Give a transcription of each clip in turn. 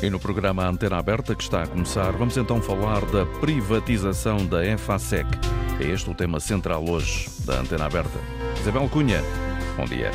E no programa Antena Aberta, que está a começar, vamos então falar da privatização da EFASEC. É este o tema central hoje da Antena Aberta. Isabel Cunha, bom dia.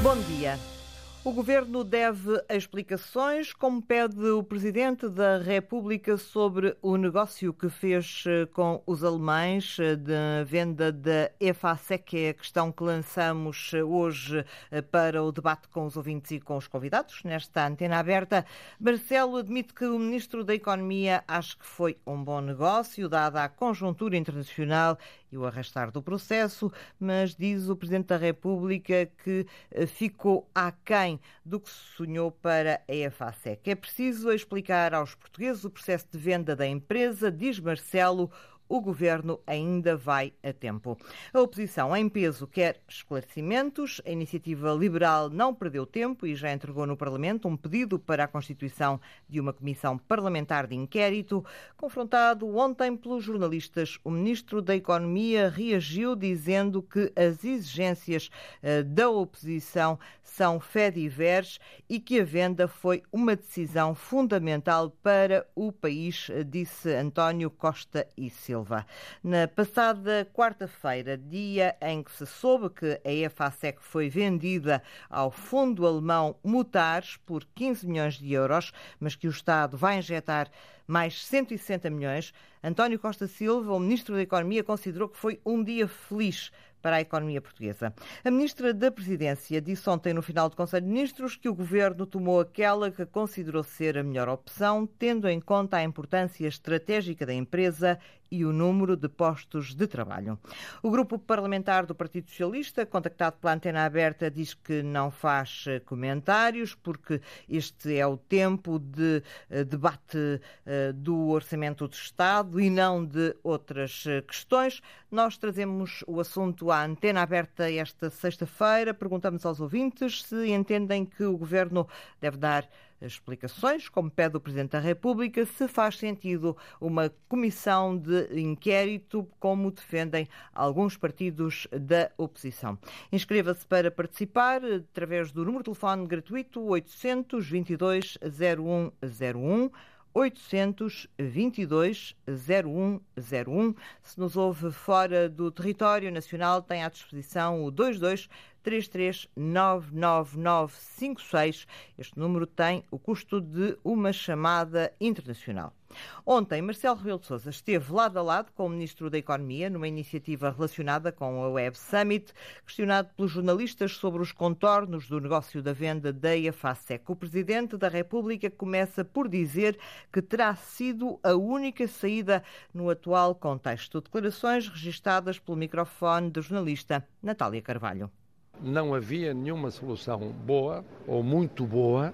Bom dia. O governo deve explicações, como pede o presidente da República sobre o negócio que fez eh, com os alemães eh, da venda da EFASEC, que é a questão que lançamos eh, hoje para o debate com os ouvintes e com os convidados nesta antena aberta. Marcelo admite que o ministro da Economia acha que foi um bom negócio, dada a conjuntura internacional e o arrastar do processo, mas diz o Presidente da República que ficou aquém do que se sonhou para a EFASEC. É preciso explicar aos portugueses o processo de venda da empresa, diz Marcelo, o governo ainda vai a tempo. A oposição em peso quer esclarecimentos. A iniciativa liberal não perdeu tempo e já entregou no Parlamento um pedido para a constituição de uma comissão parlamentar de inquérito. Confrontado ontem pelos jornalistas, o ministro da Economia reagiu dizendo que as exigências eh, da oposição são fediveres e que a venda foi uma decisão fundamental para o país, disse António Costa e Silva. Na passada quarta-feira, dia em que se soube que a EFASEC foi vendida ao fundo alemão Mutares por 15 milhões de euros, mas que o Estado vai injetar mais 160 milhões, António Costa Silva, o Ministro da Economia, considerou que foi um dia feliz para a economia portuguesa. A ministra da Presidência disse ontem no final do Conselho de Ministros que o governo tomou aquela que considerou ser a melhor opção, tendo em conta a importância estratégica da empresa e o número de postos de trabalho. O grupo parlamentar do Partido Socialista, contactado pela antena aberta, diz que não faz eh, comentários porque este é o tempo de eh, debate eh, do orçamento do Estado e não de outras questões. Nós trazemos o assunto à antena aberta esta sexta-feira. Perguntamos aos ouvintes se entendem que o governo deve dar explicações, como pede o Presidente da República, se faz sentido uma comissão de inquérito, como defendem alguns partidos da oposição. Inscreva-se para participar através do número de telefone gratuito 822 0101. 822 0101. Se nos ouve fora do território nacional, tem à disposição o 22 3399956. Este número tem o custo de uma chamada internacional. Ontem, Marcelo Rebelo de Sousa esteve lado a lado com o Ministro da Economia numa iniciativa relacionada com a Web Summit, questionado pelos jornalistas sobre os contornos do negócio da venda da EFASEC. O Presidente da República começa por dizer que terá sido a única saída no atual contexto. Declarações registadas pelo microfone da jornalista Natália Carvalho não havia nenhuma solução boa ou muito boa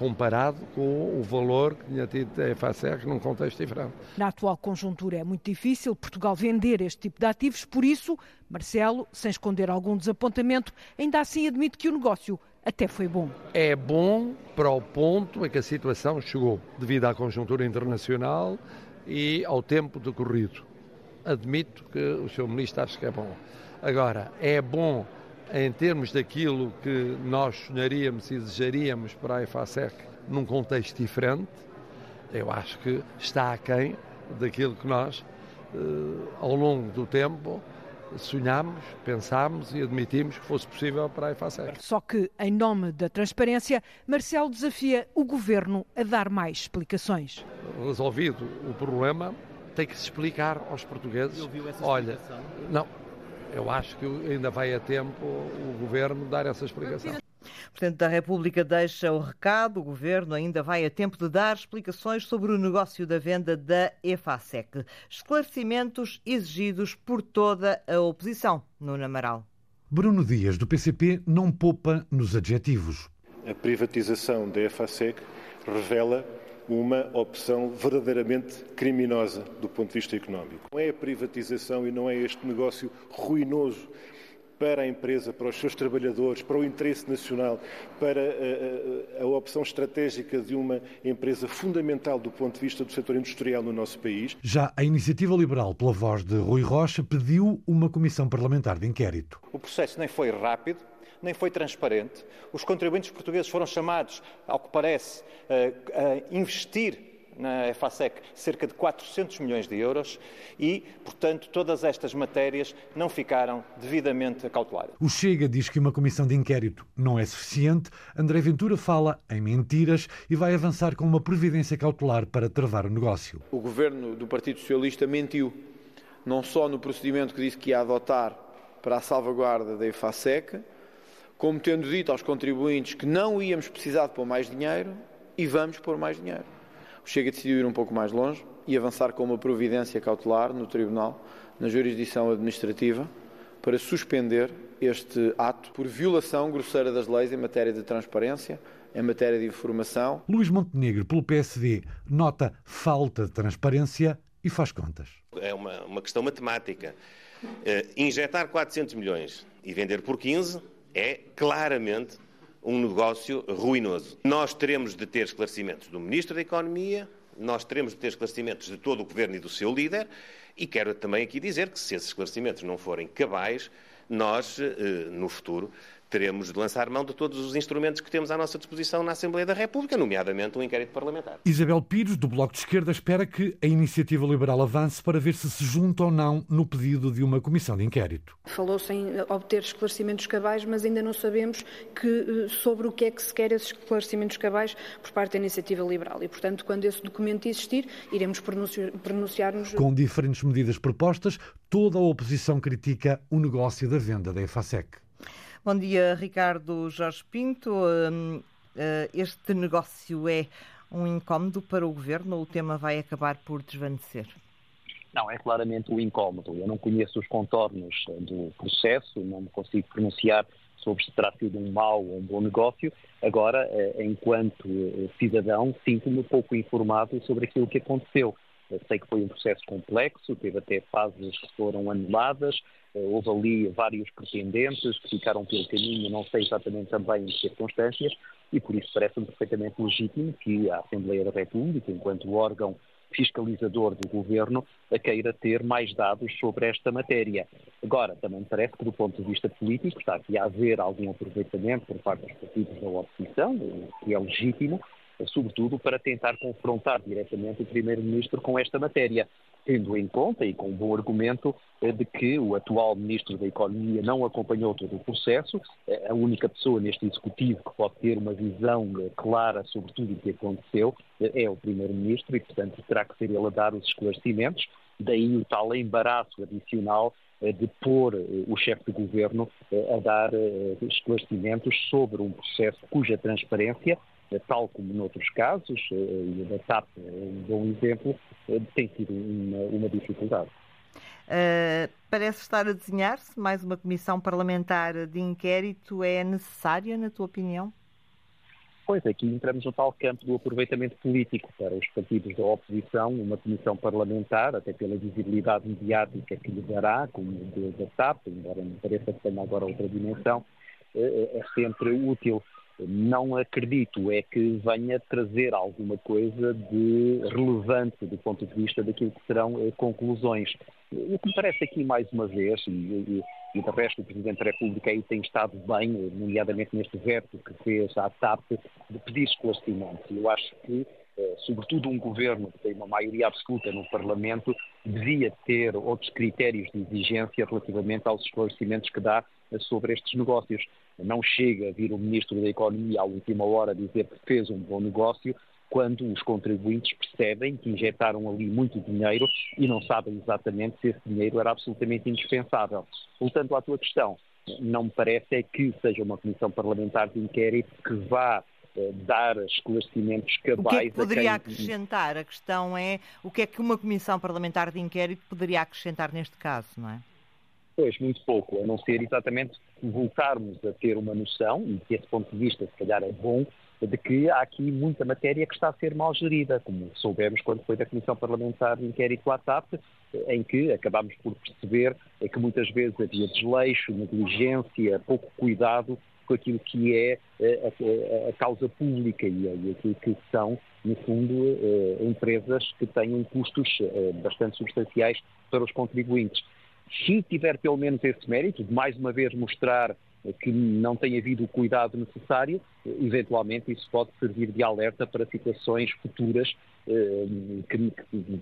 comparado com o valor que tinha tido a EFASEC num contexto diferente. Na atual conjuntura é muito difícil Portugal vender este tipo de ativos, por isso, Marcelo, sem esconder algum desapontamento, ainda assim admite que o negócio até foi bom. É bom para o ponto em que a situação chegou, devido à conjuntura internacional e ao tempo decorrido. Admito que o Sr. Ministro acha que é bom. Agora, é bom em termos daquilo que nós sonharíamos e desejaríamos para a EFASEC num contexto diferente, eu acho que está aquém daquilo que nós, eh, ao longo do tempo, sonhámos, pensámos e admitimos que fosse possível para a EFASEC. Só que, em nome da transparência, Marcelo desafia o Governo a dar mais explicações. Resolvido o problema, tem que se explicar aos portugueses. Olha, não, eu acho que ainda vai a tempo o Governo dar essa explicação. O Presidente da República deixa o recado. O Governo ainda vai a tempo de dar explicações sobre o negócio da venda da EFASEC. Esclarecimentos exigidos por toda a oposição. Nuno Amaral. Bruno Dias, do PCP, não poupa nos adjetivos. A privatização da EFASEC revela uma opção verdadeiramente criminosa do ponto de vista económico. Não é a privatização e não é este negócio ruinoso para a empresa, para os seus trabalhadores, para o interesse nacional, para a, a, a opção estratégica de uma empresa fundamental do ponto de vista do setor industrial no nosso país. Já a Iniciativa Liberal, pela voz de Rui Rocha, pediu uma comissão parlamentar de inquérito. O processo nem foi rápido, nem foi transparente. Os contribuintes portugueses foram chamados, ao que parece, a investir na EFASEC cerca de 400 milhões de euros e, portanto, todas estas matérias não ficaram devidamente acauteladas. O Chega diz que uma comissão de inquérito não é suficiente. André Ventura fala em mentiras e vai avançar com uma previdência cautelar para travar o negócio. O governo do Partido Socialista mentiu, não só no procedimento que disse que ia adotar para a salvaguarda da EFASEC, como tendo dito aos contribuintes que não íamos precisar de pôr mais dinheiro e vamos pôr mais dinheiro. O Chega decidiu ir um pouco mais longe e avançar com uma providência cautelar no Tribunal, na jurisdição administrativa, para suspender este ato por violação grosseira das leis em matéria de transparência, em matéria de informação. Luís Montenegro, pelo PSD, nota falta de transparência e faz contas. É uma, uma questão matemática. Uh, injetar 400 milhões e vender por 15 é claramente um negócio ruinoso. Nós teremos de ter esclarecimentos do Ministro da Economia, nós teremos de ter esclarecimentos de todo o Governo e do seu líder, e quero também aqui dizer que se esses esclarecimentos não forem cabais, nós, eh, no futuro, teremos de lançar mão de todos os instrumentos que temos à nossa disposição na Assembleia da República, nomeadamente um inquérito parlamentar. Isabel Pires, do Bloco de Esquerda, espera que a iniciativa liberal avance para ver se se junta ou não no pedido de uma comissão de inquérito. Falou-se em obter esclarecimentos cabais, mas ainda não sabemos que, eh, sobre o que é que se quer esses esclarecimentos cabais por parte da iniciativa liberal. E, portanto, quando esse documento existir, iremos pronunciar-nos. Com diferentes medidas propostas, toda a oposição critica o negócio da venda da EFASEC. Bom dia, Ricardo Jorge Pinto. Hum, eh, este negócio é um incómodo para o governo ou o tema vai acabar por desvanecer? Não, é claramente um incómodo. Eu não conheço os contornos do processo, não me consigo pronunciar sobre se terá sido um mau ou um bom negócio. Agora, eh, enquanto eh, cidadão, sinto-me pouco informado sobre aquilo que aconteceu. Eu sei que foi um processo complexo, teve até fases que foram anuladas, eh, houve ali vários pretendentes que ficaram pelo caminho, não sei exatamente também em que circunstâncias, e por isso parece-me perfeitamente legítimo que a Assembleia da República, enquanto órgão fiscalizador do governo, queira ter mais dados sobre esta matéria. Agora, também parece que, do ponto de vista político, está aqui a haver algum aproveitamento por parte dos partidos da oposição, que é legítimo, sobretudo para tentar confrontar diretamente o Primeiro-Ministro com esta matéria, tendo em conta e com um bom argumento eh, de que o atual Ministro da Economia não acompanhou todo o processo, eh, a única pessoa neste Executivo que pode ter uma visão eh, clara sobre tudo o que aconteceu é o Primeiro-Ministro e, portanto, terá que ser ele a dar os esclarecimentos, daí o tal embaraço adicional de pôr o chefe de governo a dar esclarecimentos sobre um processo cuja transparência tal como noutros casos, eh, e a TAP é um bom exemplo, eh, tem sido uma, uma dificuldade. Uh, parece estar a desenhar-se mais uma comissão parlamentar de inquérito. É necessária, na tua opinião? Pois, aqui entramos no tal campo do aproveitamento político para os partidos da oposição, uma comissão parlamentar, até pela visibilidade mediática que lhe dará, como da TAP, embora me pareça que tenha agora outra dimensão, é sempre útil não acredito é que venha trazer alguma coisa de relevante do ponto de vista daquilo que serão eh, conclusões. O que me parece aqui, mais uma vez, e, e, e de resto o Presidente da República aí tem estado bem, nomeadamente neste veto que fez à TAP, de pedir esclarecimentos. Eu acho que eh, sobretudo um governo que tem uma maioria absoluta no Parlamento, devia ter outros critérios de exigência relativamente aos esclarecimentos que dá eh, sobre estes negócios. Não chega a vir o Ministro da Economia à última hora dizer que fez um bom negócio, quando os contribuintes percebem que injetaram ali muito dinheiro e não sabem exatamente se esse dinheiro era absolutamente indispensável. Voltando à tua questão, não me parece é que seja uma comissão parlamentar de inquérito que vá eh, dar esclarecimentos cabais. O que é que poderia quem... acrescentar? A questão é o que é que uma comissão parlamentar de inquérito poderia acrescentar neste caso, não é? Pois, muito pouco, a não ser exatamente voltarmos a ter uma noção, e que esse ponto de vista se calhar é bom, de que há aqui muita matéria que está a ser mal gerida, como soubemos quando foi da Comissão Parlamentar de Inquérito TAP, em que acabámos por perceber que muitas vezes havia desleixo, negligência, pouco cuidado com aquilo que é eh, a, a, causa pública e, aquilo que são, no fundo, eh, empresas que têm custos eh, bastante substanciais para os contribuintes. Se tiver pelo menos esse mérito de mais uma vez mostrar que não tem havido o cuidado necessário, eventualmente isso pode servir de alerta para situações futuras, eh, que,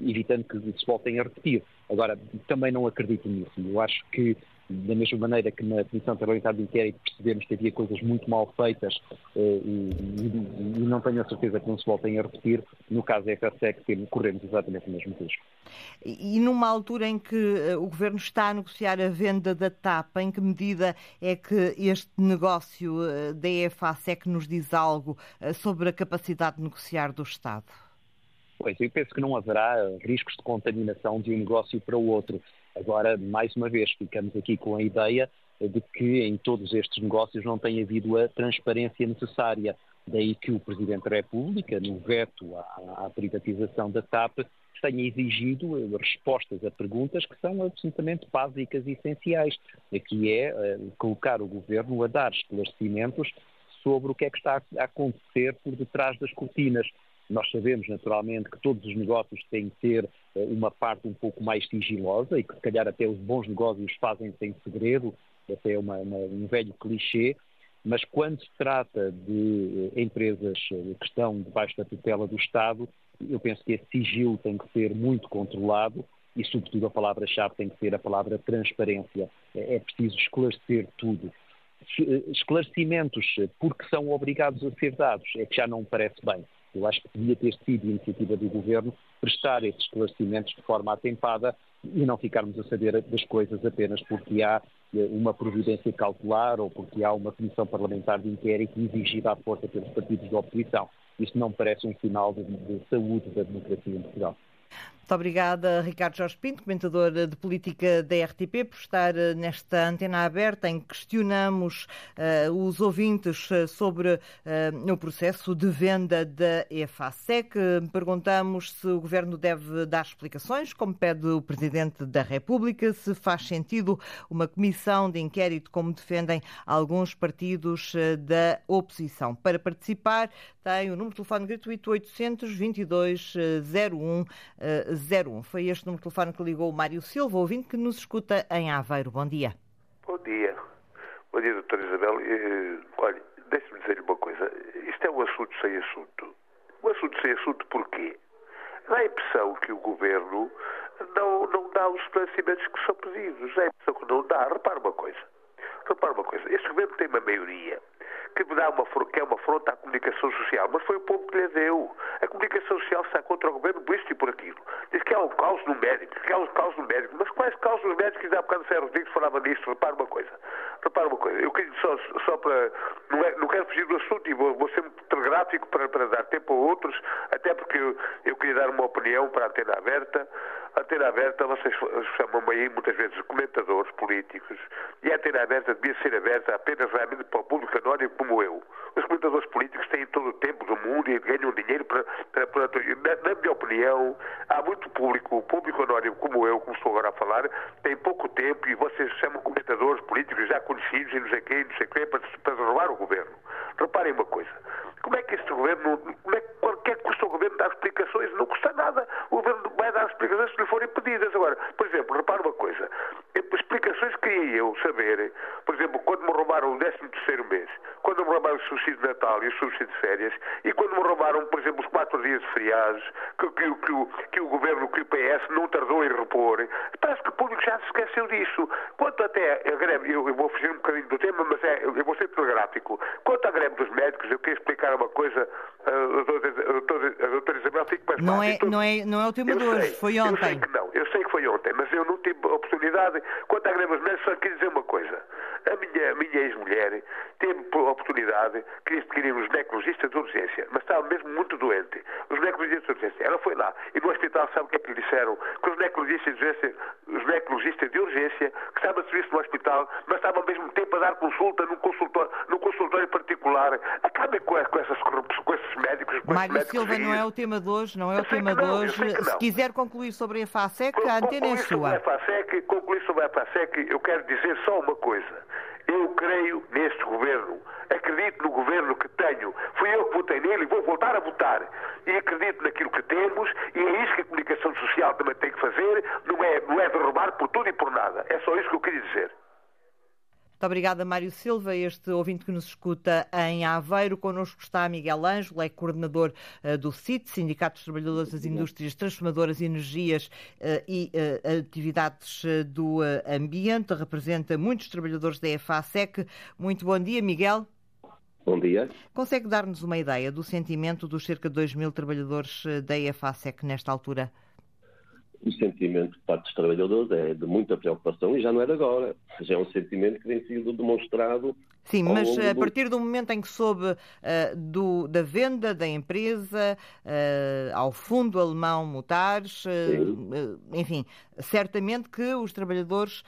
evitando que se voltem a repetir. Agora, também não acredito nisso. Eu acho que da mesma maneira que na Comissão Parlamentar de Inquérito percebemos que havia coisas muito mal feitas eh, e, e, não tenho a certeza que não se voltem a repetir, no caso da FSEC corremos exatamente o mesmo risco. E numa altura em que eh, o Governo está a negociar a venda da TAP, em que medida é que este negócio eh, da EFASEC nos diz algo sobre a capacidade de negociar do Estado? Pois, eu penso que não haverá riscos de contaminação de um negócio para o outro. Agora, mais uma vez, ficamos aqui com a ideia de que em todos estes negócios não tem havido a transparência necessária. Daí que o Presidente da República, no veto à, à privatização da TAP, tenha exigido respostas a perguntas que são absolutamente básicas e essenciais, que é uh, colocar o Governo a dar esclarecimentos sobre o que é que está a acontecer por detrás das cortinas. Nós sabemos, naturalmente, que todos os negócios têm que ter eh, uma parte um pouco mais sigilosa e que, se calhar, até os bons negócios fazem sem segredo, até uma, uma, um velho clichê, mas quando se trata de eh, empresas eh, que estão debaixo da tutela do Estado, eu penso que esse sigilo tem que ser muito controlado e, sobretudo, a palavra-chave tem que ser a palavra transparência. É, é preciso esclarecer tudo. Esclarecimentos porque são obrigados a ser dados é que já não me parece bem. Eu acho que devia ter sido iniciativa do Governo prestar esses esclarecimentos de forma atempada e não ficarmos a saber das coisas apenas porque há eh, uma providência cautelar ou porque há uma comissão parlamentar de inquérito exigida à força pelos partidos de oposição. Isto não parece um sinal de, de saúde da democracia em Portugal. Muito obrigada, Ricardo Jorge Pinto, comentador de política da RTP, por estar eh, nesta antena aberta em que questionamos uh, os ouvintes eh, sobre uh, o processo de venda da EFASEC. Perguntamos se o Governo deve dar explicações, como pede o Presidente da República, se faz sentido uma comissão de inquérito, como defendem alguns partidos da oposição. Para participar, tem o número de telefone gratuito 822 01 01. Foi este número de telefone que ligou o Mário Silva, ouvinte que nos escuta em Aveiro. Bom dia. Bom dia. Bom dia, doutora Isabel. Uh, olha, deixe-me dizer-lhe uma coisa. Isto é um assunto sem assunto. Um assunto sem assunto porquê? Dá a impressão que o Governo não, não dá os esclarecimentos que são pedidos. Dá a impressão que não dá. Repara uma coisa. Repara uma coisa. Este Governo tem uma maioria que me dá uma, que é uma afronta à comunicação social, mas foi o povo que lhe deu. A comunicação social está contra o governo por isto e por aquilo. Diz que há um caos no médico, que há um caos no médico. Mas quais caos nos médicos? Há bocado o Sérgio Rodrigues falava disto. Repara uma coisa. Repara uma coisa. Eu queria só, só para. Não, é, não quero fugir do assunto e vou, vou ser muito telegráfico para, para dar tempo a outros, até porque eu, eu queria dar uma opinião para a antena aberta. Antena aberta, vocês chamam-me aí muitas vezes comentadores políticos, e a antena aberta devia ser aberta apenas realmente para o público anónimo como eu. Os comentadores políticos têm todo o tempo do mundo e ganham dinheiro para. para, para na, na, minha opinião, há muito público, o público anónimo como eu, como estou agora a falar, tem pouco tempo e vocês chamam comentadores políticos já conhecidos e não sei quem, não sei quem, para, para roubar o governo. Reparem uma coisa. Como é que este governo, como é, que custa o governo dar explicações? Não custa nada. O explicações se lhe forem pedidas. Agora, por exemplo, repara uma coisa. Explicações que queria eu saber, por exemplo, quando me roubaram o 13 terceiro mês, quando me roubaram o subsídio de Natal e o subsídio de férias, e quando me roubaram, por exemplo, os quatro dias de feriados, que, que, que, que o governo, que o PS não tardou em repor, parece que o público já se esqueceu disso. Quanto até a greve, eu, eu vou fugir um bocadinho do tema, mas é, eu vou ser telegráfico. Quanto à greve dos médicos, eu queria explicar uma coisa, Mais não é, não é Não é o tema de hoje, foi ontem. Eu sei que não, eu sei que foi ontem, mas eu não tive oportunidade. Quanto à greve dos médicos, só queria dizer uma coisa. A minha, a minha ex-mulher teve a oportunidade, queria adquirir um ginecologistas de urgência, mas estava estava mesmo muito doente. Os ginecologistas de urgência. Ela foi lá. E no hospital, sabe o que é que lhe disseram? Que os ginecologistas de urgência, os ginecologistas de urgência, que estavam a serviço no hospital, mas estavam ao mesmo tempo a dar consulta num consultório, num consultório particular. Acabem com, com, essas corrupções, com esses médicos. Com Mário Silva, não é o tema de hoje, não é o tema de hoje. Se quiser concluir sobre a FASEC, a antena é sua. Sobre a FASEC, concluir sobre a FASEC, eu quero dizer só uma coisa. Eu creio neste governo, acredito no governo que tenho. Fui eu que votei nele e vou voltar a votar. E acredito naquilo que temos e é isso que a comunicação social também tem que fazer. Não é, não é derrubar por tudo e por nada. É só isso que eu queria dizer. Muito obrigada, Mário Silva, este ouvinte que nos escuta em Aveiro. Connosco está Miguel Ângelo, é coordenador uh, do CIT, Sindicato dos Trabalhadores das Indústrias Transformadoras, Energias uh, e uh, Atividades do Ambiente. Representa muitos trabalhadores da EFASEC. Muito bom dia, Miguel. Bom dia. Consegue dar-nos uma ideia do sentimento dos cerca de 2 mil trabalhadores da EFASEC nesta altura? O sentimento de parte dos trabalhadores é de muita preocupação e já não é de agora. Já é um sentimento que tem sido demonstrado. Sim, mas a partir do momento em que soube uh, do, da venda da empresa uh, ao fundo alemão Mutares, uh, enfim, certamente que os trabalhadores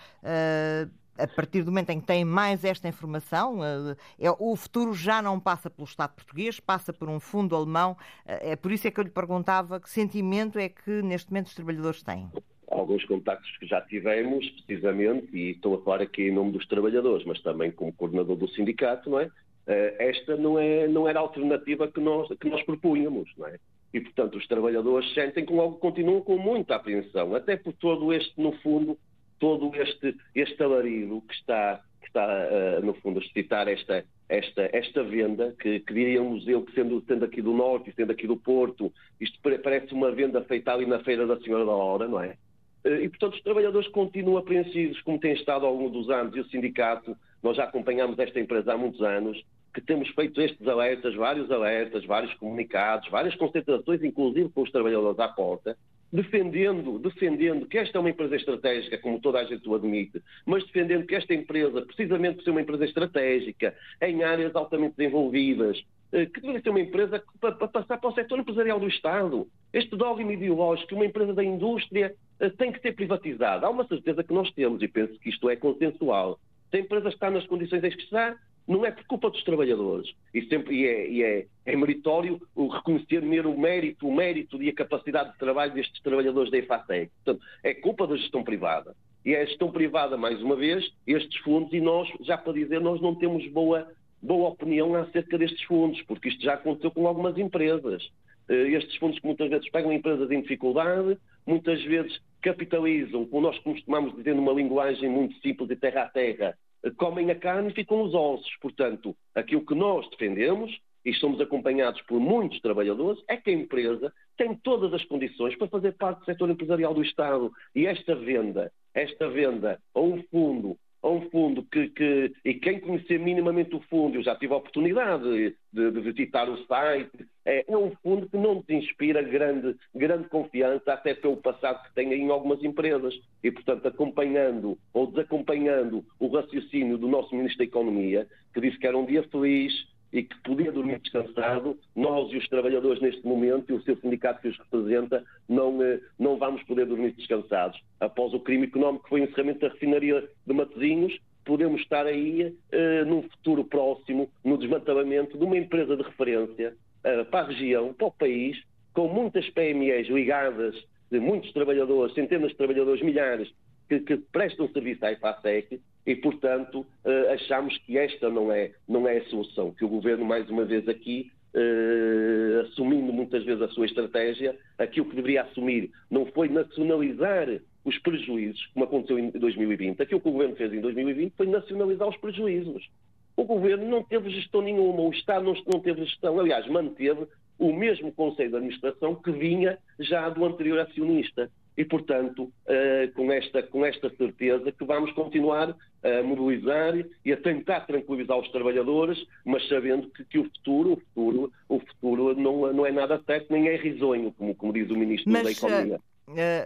a partir do momento em que têm mais esta informação, eh, é, o futuro já não passa pelo Estado português, passa por um fundo alemão. Eh, é por isso é que eu lhe perguntava que sentimento é que neste momento os trabalhadores têm. Alguns contactos que já tivemos, precisamente, e estou a falar aqui em nome dos trabalhadores, mas também como coordenador do sindicato, não é? Eh, esta não, é, não era a alternativa que nós, que nós propunhamos, não é? E, portanto, os trabalhadores sentem que logo continuam com muita apreensão, até por todo este, no fundo, todo este, este alarido que está, que está uh, no fundo, a suscitar esta, esta, esta venda, que, que eu que sendo, sendo aqui do Norte sendo aqui do Porto, isto parece uma venda feita ali na Feira da Senhora da Hora, não é? Eh, e, portanto, os trabalhadores continuam apreensivos, como têm estado ao longo dos anos, e o sindicato, nós já acompanhamos esta empresa há muitos anos, que temos feito estes alertas, vários alertas, vários comunicados, várias concentrações, inclusive com os trabalhadores à porta, defendendo, defendendo que esta é uma empresa estratégica, como toda a gente o admite, mas defendendo que esta empresa, precisamente por ser uma empresa estratégica, em áreas altamente desenvolvidas, eh, que deveria ser uma empresa para, passar para o setor empresarial do Estado. Este dogma ideológico uma empresa da indústria eh, tem que ser privatizada. Há uma certeza que nós temos, e penso que isto é consensual. Se a empresa está nas condições em que está, não é por culpa dos trabalhadores. E, sempre, e, é, e é, é, meritório o reconhecer o mérito, o mérito e a capacidade de trabalho destes trabalhadores da EFATEC. Portanto, é culpa da gestão privada. E é a gestão privada, mais uma vez, estes fundos, e nós, já para dizer, nós não temos boa, boa opinião acerca destes fundos, porque isto já aconteceu com algumas empresas. Eh, estes fundos que muitas vezes pegam empresas em dificuldade, muitas vezes capitalizam, como nós costumamos dizer numa linguagem muito simples e terra a terra, comem a carne e ficam os ossos. Portanto, aquilo que nós defendemos, e somos acompanhados por muitos trabalhadores, é que a empresa tem todas as condições para fazer parte do setor empresarial do Estado. E esta venda, esta venda a um fundo a um fundo que, que, e quem conhecer minimamente o fundo, eu já tive a oportunidade de, de visitar o site, é, é, um fundo que não nos inspira grande, grande confiança, até pelo passado que tem em algumas empresas. E, portanto, acompanhando ou desacompanhando o raciocínio do nosso Ministro da Economia, que disse que era um dia feliz, e que podia dormir descansado, nós e os trabalhadores neste momento, e o seu sindicato que os representa, não, eh, não vamos poder dormir descansados. Após o crime económico que foi o encerramento da refinaria de Matosinhos, podemos estar aí, uh, num futuro próximo, no desmantelamento de uma empresa de referência uh, para a região, para o país, com muitas PMEs ligadas, de muitos trabalhadores, centenas de trabalhadores, milhares, que, que prestam serviço à IFASEC e, portanto, uh, achamos que esta não é, não é a solução, que o Governo, mais uma vez aqui, uh, assumindo muitas vezes a sua estratégia, aquilo que deveria assumir não foi nacionalizar os prejuízos, como aconteceu em 2020. Aquilo que o Governo fez em 2020 foi nacionalizar os prejuízos. O Governo não teve gestão nenhuma, o Estado não teve gestão, aliás, manteve o mesmo Conselho de Administração que vinha já do anterior acionista e, portanto, uh, com, esta, com esta certeza que vamos continuar a mobilizar e a tentar tranquilizar os trabalhadores, mas sabendo que, que o futuro, o futuro, o futuro não, não é nada certo, nem é risonho, como, como diz o Ministro mas, da Economia.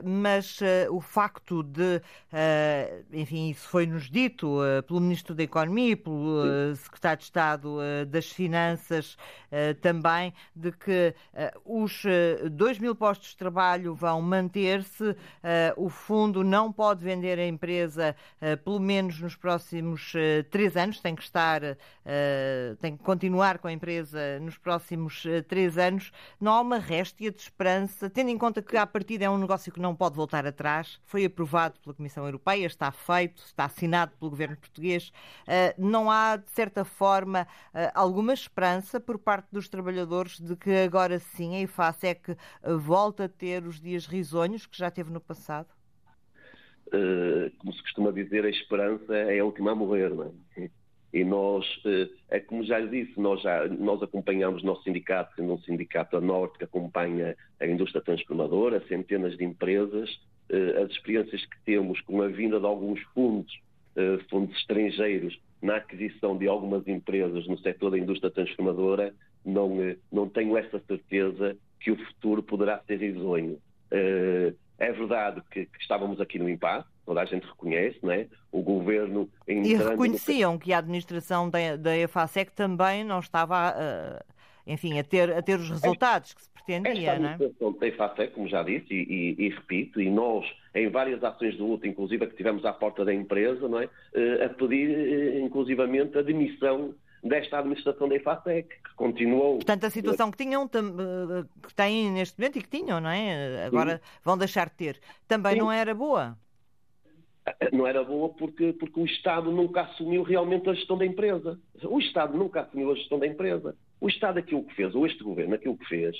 Mas o facto de, enfim, isso foi-nos dito pelo Ministro da Economia e pelo Secretário de Estado das Finanças também, de que os 2 mil postos de trabalho vão manter-se, o fundo não pode vender a empresa pelo menos nos próximos três anos, tem que estar, tem que continuar com a empresa nos próximos três anos. Não há uma réstia de esperança, tendo em conta que, à partida, é um negócio que não pode voltar atrás, foi aprovado pela Comissão Europeia, está feito, está assinado pelo governo português. Uh, não há, de certa forma, uh, alguma esperança por parte dos trabalhadores de que agora sim a IFASEC uh, volta a ter os dias risonhos que já teve no passado? como se costuma dizer, a esperança é a última a morrer, não é? E nós, eh, é como já lhe disse, nós, já, nós acompanhamos o nosso sindicato, sendo um sindicato a norte que acompanha a indústria transformadora, centenas de empresas, eh, as experiências que temos com a vinda de alguns fundos, eh, fundos estrangeiros, na aquisição de algumas empresas no setor da indústria transformadora, não, não tenho essa certeza que o futuro poderá ser risonho. É verdade que, que estávamos aqui no impasse, toda a gente reconhece, não é? O governo. E reconheciam no... que a administração da, da EFASEC também não estava, uh, enfim, a ter, a ter os resultados que se pretendia, Esta não é? A administração da EFASEC, como já disse, e, e, e, repito, e nós, em várias ações de luta, inclusive a que tivemos à porta da empresa, não é? Uh, a pedir, uh, inclusivamente, a demissão desta administração da IFASEC, que continuou. Portanto, a situação que tinham, que têm neste momento e que tinham, não é? Agora Sim. vão deixar de ter, também Sim. não era boa. Não era boa porque, porque o Estado nunca assumiu realmente a gestão da empresa. O Estado nunca assumiu a gestão da empresa. O Estado aquilo que fez, ou este governo aquilo que fez,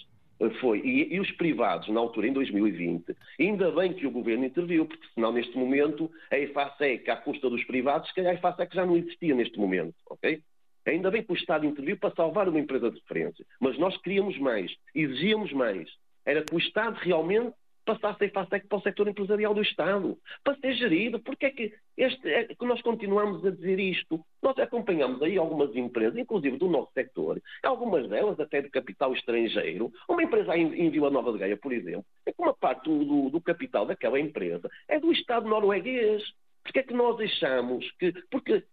foi, e, e, os privados, na altura, em 2020, ainda bem que o governo interviu, porque senão, neste momento, a EFASEC, à custa dos privados, se calhar a EFASEC já não existia neste momento, ok? Ainda bem que o Estado interviu para salvar uma empresa de referência. Mas nós queríamos mais, exigíamos mais. Era que o Estado realmente passasse a FASEC para o setor empresarial do Estado, para ser gerido. Porque é que, este, é que nós continuamos a dizer isto? Nós acompanhamos aí algumas empresas, inclusive do nosso setor, algumas delas até de capital estrangeiro. Uma empresa em Vila Nova de Gaia, por exemplo, é que uma parte do, do capital daquela empresa é do Estado norueguês. Porque é que nós achamos que. Porque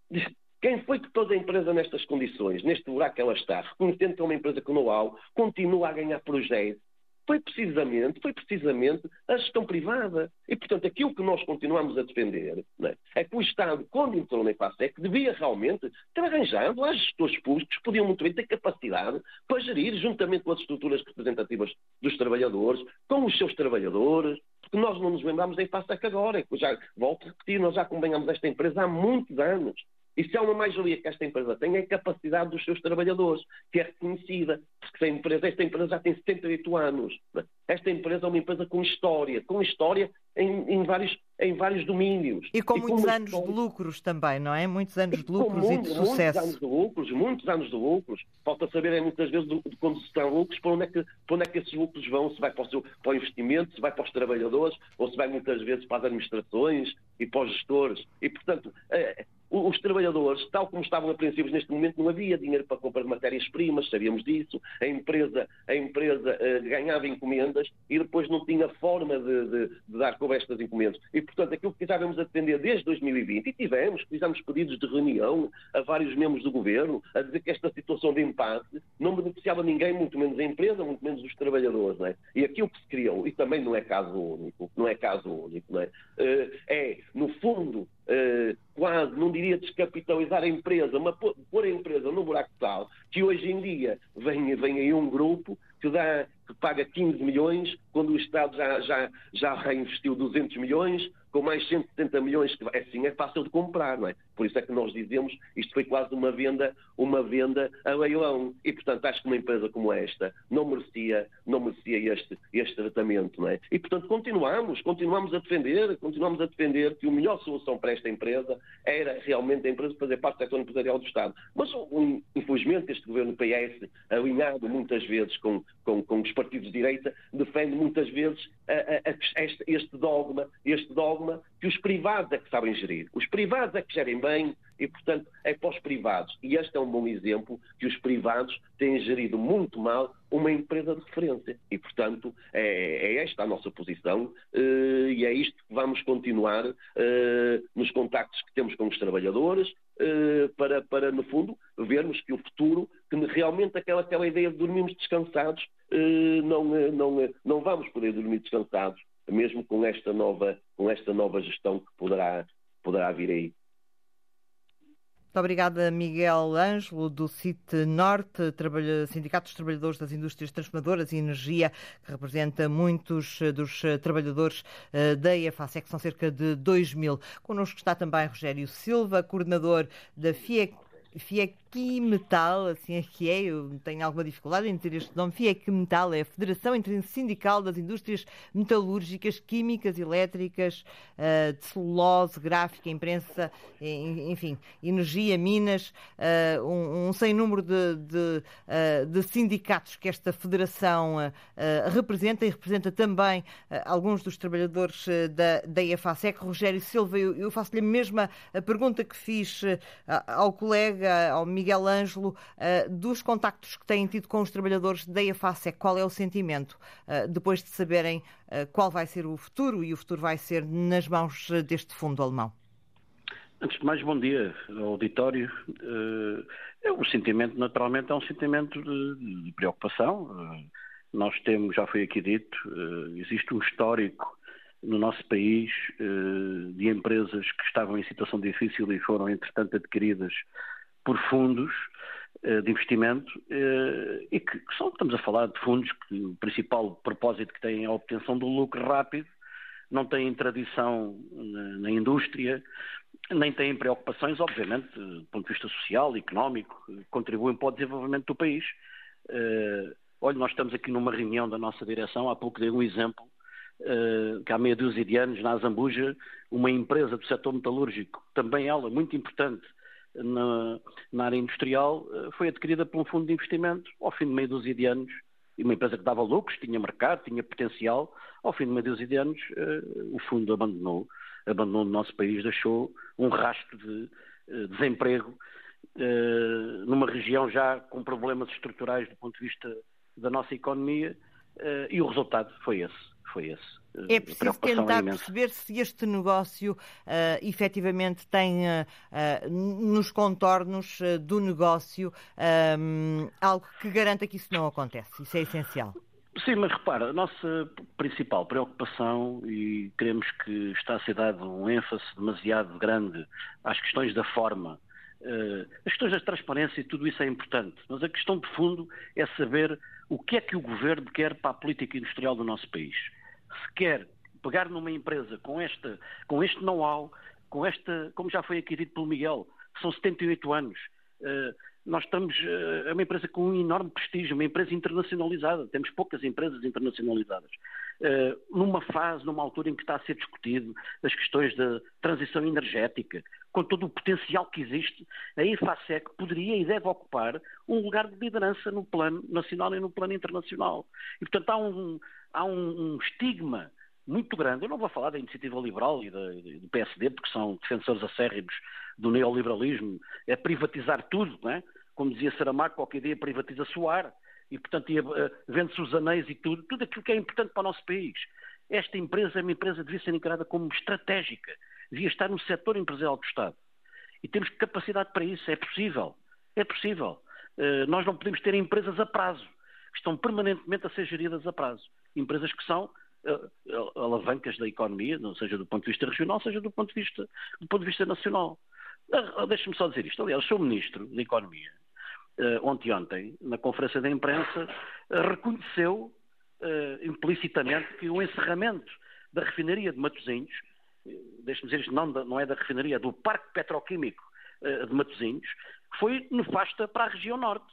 quem foi que pôs a empresa nestas condições, neste buraco que ela está, reconhecendo que é uma empresa com know-how, continua a ganhar projetos? Foi precisamente, foi precisamente a gestão privada. E, portanto, aquilo que nós continuamos a defender é? é? que o Estado, quando entrou na EFASEC, devia realmente ter arranjado as gestores públicos que podiam muito bem ter capacidade para gerir, juntamente com as estruturas representativas dos trabalhadores, com os seus trabalhadores, porque nós não nos lembramos da EFASEC agora. Já, volto a repetir, nós já acompanhamos esta empresa há muitos anos. E se há uma mais-valia que esta empresa tem, é a capacidade dos seus trabalhadores, que é reconhecida. Porque empresa, esta empresa já tem 78 anos. Esta empresa é uma empresa com história, com história em, em, vários, em vários domínios. E com e muitos anos história... de lucros também, não é? Muitos anos de lucros e, e de sucesso. Muitos anos de lucros, muitos anos de lucros. Falta saber é, muitas vezes de, de quando se estão lucros, para onde, é que, para onde é que esses lucros vão, se vai para o, seu, para o investimento, se vai para os trabalhadores, ou se vai muitas vezes para as administrações e para os gestores. E, portanto, é, os trabalhadores, tal como estavam apreensivos neste momento, não havia dinheiro para comprar matérias-primas, sabíamos disso. A empresa, a empresa uh, ganhava encomendas e depois não tinha forma de, de, de dar com estas encomendas. E, portanto, aquilo que estávamos a defender desde 2020, e tivemos, fizemos pedidos de reunião a vários membros do governo, a dizer que esta situação de impasse não beneficiava ninguém, muito menos a empresa, muito menos os trabalhadores. Não é? E aquilo que se criou, e também não é caso único, não é caso único, não é? Uh, é, no fundo, uh, quase, não diria descapitalizar a empresa, mas pôr a empresa no buraco tal, que hoje em dia vem, vem aí um grupo que, dá, que paga 15 milhões, quando o Estado já, já, já reinvestiu 200 milhões, com mais 170 milhões, que assim é fácil de comprar, não é? Por isso é que nós dizemos, isto foi quase uma venda, uma venda a leilão. E, portanto, acho que uma empresa como esta não merecia, não merecia este, este tratamento, não é? E, portanto, continuamos, continuamos a defender, continuamos a defender que a melhor solução para esta empresa era realmente a empresa fazer parte do setor empresarial do Estado. Mas, infelizmente, este governo PS, alinhado muitas vezes com, com, com os partidos de direita, defende muitas vezes a, a, a, este, este dogma, este dogma que os privados é que sabem gerir. Os privados é que gerem bem E, portanto, é para os privados. E este é um bom exemplo que os privados têm gerido muito mal uma empresa de referência. E, portanto, é, é esta a nossa posição uh, e é isto que vamos continuar uh, nos contactos que temos com os trabalhadores, uh, para, para, no fundo, vermos que o futuro, que realmente aquela, aquela ideia de dormirmos descansados, não, não, não vamos poder dormir descansados, mesmo com esta nova, com esta nova gestão que poderá, poderá vir aí. Muito obrigada, Miguel Ângelo, do CIT Norte, Sindicato dos Trabalhadores das Indústrias Transformadoras e Energia, que representa muitos dos trabalhadores eh, da EFASEC, são cerca de 2 mil. Connosco está também Rogério Silva, coordenador da FIEC Metal, assim é que é, eu tenho alguma dificuldade em dizer este nome. Metal é a Federação Intersindical das Indústrias Metalúrgicas, Químicas, Elétricas, uh, de celulose, gráfica, imprensa, enfim, energia, minas, uh, um, um, sem número de, de, uh, de, sindicatos que esta federação representa e representa também alguns dos trabalhadores da, da EFASEC. Rogério Silva, eu, eu faço-lhe a mesma pergunta que fiz ao colega, ao Miguel Ângelo, dos contactos que têm tido com os trabalhadores da EFASEC. Qual é o sentimento depois de saberem qual vai ser o futuro e o futuro vai ser nas mãos deste fundo alemão? Antes de mais, bom dia ao auditório. É, o sentimento, naturalmente, é um sentimento de preocupação. Nós temos, já foi aqui dito, existe um histórico no nosso país de empresas que estavam em situação difícil e foram, entretanto, adquiridas por fundos de investimento e que, que são, estamos a falar de fundos que o principal propósito que têm é a obtenção do lucro rápido, não têm tradição na, na indústria, nem têm preocupações, obviamente, do ponto de vista social, económico, contribuem para o desenvolvimento do país. Uh, olha, nós estamos aqui numa reunião da nossa direção, há pouco dei um exemplo, que há meia dúzia de anos, na Azambuja, uma empresa do setor metalúrgico, também ela muito importante na, na área industrial, uh, foi adquirida por um fundo de investimento ao fim de meia dúzia de anos, e uma empresa que dava lucros, tinha mercado, tinha potencial, ao fim de meia dúzia de anos, o fundo abandonou abandonou o nosso país, deixou um rastro de uh, desemprego numa região já com problemas estruturais do ponto de vista da nossa economia e o resultado foi esse. Foi esse. É preciso tentar é perceber se este negócio uh, efetivamente tem uh, uh, nos contornos do negócio algo que garanta que isso não acontece. Isso é essencial. Sim, mas repara, a nossa principal preocupação, e queremos que está a ser dado um ênfase demasiado grande às questões da forma, uh, as questões da transparência e tudo isso é importante, mas a questão de fundo é saber o que é que o governo quer para a política industrial do nosso país. Se quer pegar numa empresa com, esta, com este know-how, com esta, como já foi aqui dito pelo Miguel, são 78 anos. Uh, nós estamos, eh, é uma empresa com um enorme prestígio, uma empresa internacionalizada, temos poucas empresas internacionalizadas. Uh, numa fase, numa altura em que está a ser discutido as questões da transição energética, com todo o potencial que existe, a IFASEC poderia e deve ocupar um lugar de liderança no plano nacional e no plano internacional. E, portanto, há um, há um, estigma muito grande. Eu não vou falar da iniciativa liberal e do PSD, porque são defensores acérrimos do neoliberalismo, é privatizar tudo, não é? Como dizia Saramago, qualquer dia privatiza-se o ar e, portanto, uh, vende-se os anéis e tudo, tudo aquilo que é importante para o nosso país. Esta empresa é uma empresa que devia ser encarada como estratégica, devia estar no setor empresarial do Estado. E temos capacidade para isso, é possível. É possível. Uh, nós não podemos ter empresas a prazo, que estão permanentemente a ser geridas a prazo. Empresas que são uh, alavancas da economia, seja do ponto de vista regional, seja do ponto de vista, do ponto de vista nacional. Ah, deixe-me só dizer isto. Aliás, o seu Ministro da Economia, ontem, ontem, na conferência da imprensa, uh, reconheceu uh, implicitamente que o encerramento da refinaria de Matosinhos, deixe-me dizer isto, não, não é da refinaria, é do Parque Petroquímico de Matosinhos, foi nefasta para a região norte.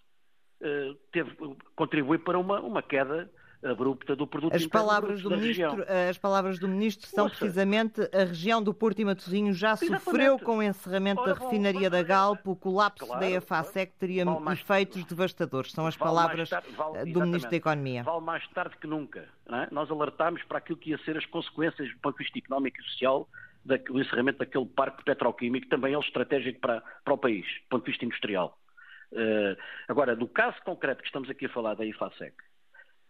teve, contribuiu para uma, uma queda abrupta do produto as palavras do ministro As palavras do ministro são precisamente a região do Porto e Matosinhos já Exatamente. sofreu com o encerramento Ora, da refinaria da Galp, o colapso claro, da EFASEC teria mais, efeitos devastadores. São as palavras tarde, vale, do ministro da Economia. Vale mais tarde que nunca. É? Nós alertámos para aquilo que ia ser as consequências do ponto de vista económico e social do encerramento daquele parque petroquímico, também é estratégico para, para o país, do ponto de vista industrial. Uh, agora, no caso concreto que estamos aqui a falar da IFASEC,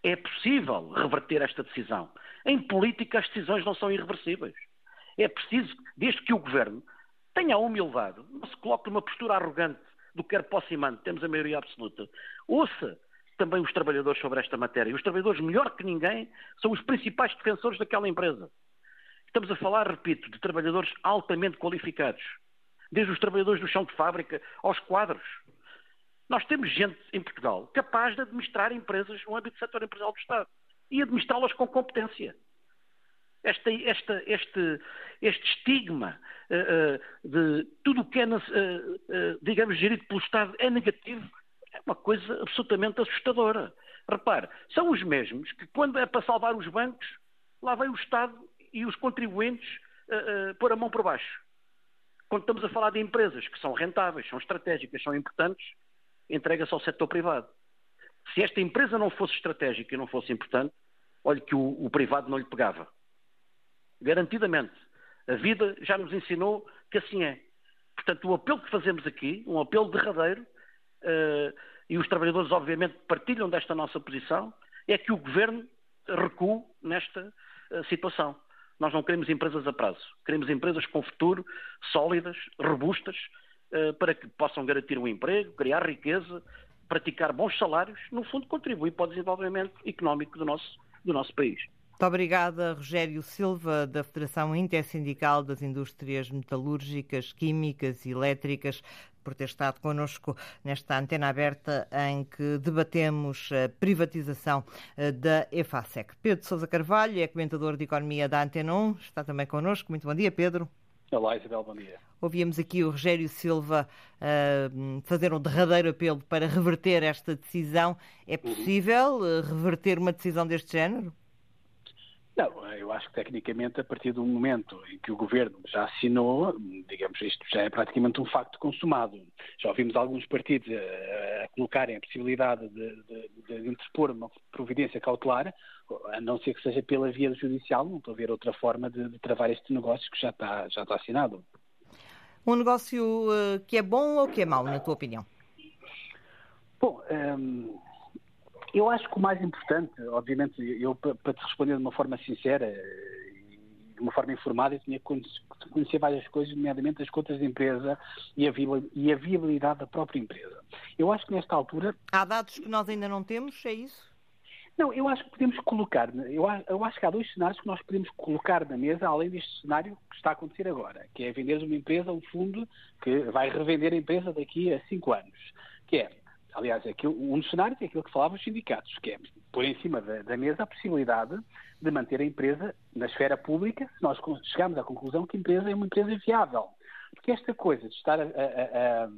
é possível reverter esta decisão. Em política, as decisões não são irreversíveis. É preciso, desde que o governo tenha a humildade, não se coloque numa postura arrogante do que quer posse temos a maioria absoluta. Ouça também os trabalhadores sobre esta matéria. Os trabalhadores, melhor que ninguém, são os principais defensores daquela empresa. Estamos a falar, repito, de trabalhadores altamente qualificados, desde os trabalhadores do chão de fábrica aos quadros. Nós temos gente em Portugal capaz de administrar empresas no âmbito do setor empresarial do Estado e administrá-las com competência. Esta, esta, este, este, estigma uh, de tudo o que é, uh, digamos, gerido pelo Estado é negativo é uma coisa absolutamente assustadora. Repare, são os mesmos que, quando é para salvar os bancos, lá vem o Estado e os contribuintes uh, pôr a mão por baixo. Quando estamos a falar de empresas que são rentáveis, são estratégicas, são importantes, entrega-se ao setor privado. Se esta empresa não fosse estratégica e não fosse importante, olhe que o, o privado não lhe pegava. Garantidamente. A vida já nos ensinou que assim é. Portanto, o apelo que fazemos aqui, um apelo derradeiro, uh, e os trabalhadores, obviamente, partilham desta nossa posição, é que o governo recue nesta uh, situação. Nós não queremos empresas a prazo, queremos empresas com futuro, sólidas, robustas, para que possam garantir um emprego, criar riqueza, praticar bons salários, no fundo, contribuir para o desenvolvimento económico do nosso, do nosso país. Muito obrigada, Rogério Silva, da Federação Intersindical das Indústrias Metalúrgicas, Químicas e Elétricas, por ter estado connosco nesta antena aberta em que debatemos a privatização eh, da EFASEC. Pedro Sousa Carvalho é comentador de Economia da Antena 1, está também connosco. Muito bom dia, Pedro. Olá, Isabel, bom dia. Ouvíamos aqui o Rogério Silva uh, fazer um derradeiro apelo para reverter esta decisão. É uhum. possível uh, reverter uma decisão deste género? Não, eu acho que tecnicamente, a partir do momento em que o governo já assinou, digamos, isto já é praticamente um facto consumado. Já ouvimos alguns partidos a, a colocarem a possibilidade de, de, de, interpor uma providência cautelar, a não ser que seja pela via judicial, não estou a ver outra forma de, de travar este negócio que já está, já está assinado. Um negócio uh, que é bom ou que é mau, na tua opinião? Bom, ehm, eu acho que o mais importante, obviamente, eu para te responder de uma forma sincera e de uma forma informada, eu tinha que conhecer várias coisas, nomeadamente as contas de empresa e a viabilidade da própria empresa. Eu acho que nesta altura. Há dados que nós ainda não temos, é isso? Não, eu acho que podemos colocar, eu, eu acho que há dois cenários que nós podemos colocar na mesa, além deste cenário que está a acontecer agora, que é vender uma empresa, um fundo que vai revender a empresa daqui a cinco anos, que é Aliás, é aquilo, um dos cenários é aquilo que falavam os sindicatos, que é pôr em cima da, da, mesa a possibilidade de manter a empresa na esfera pública, se nós chegarmos à conclusão que a empresa é uma empresa viável. Porque esta coisa de estar a, a, a,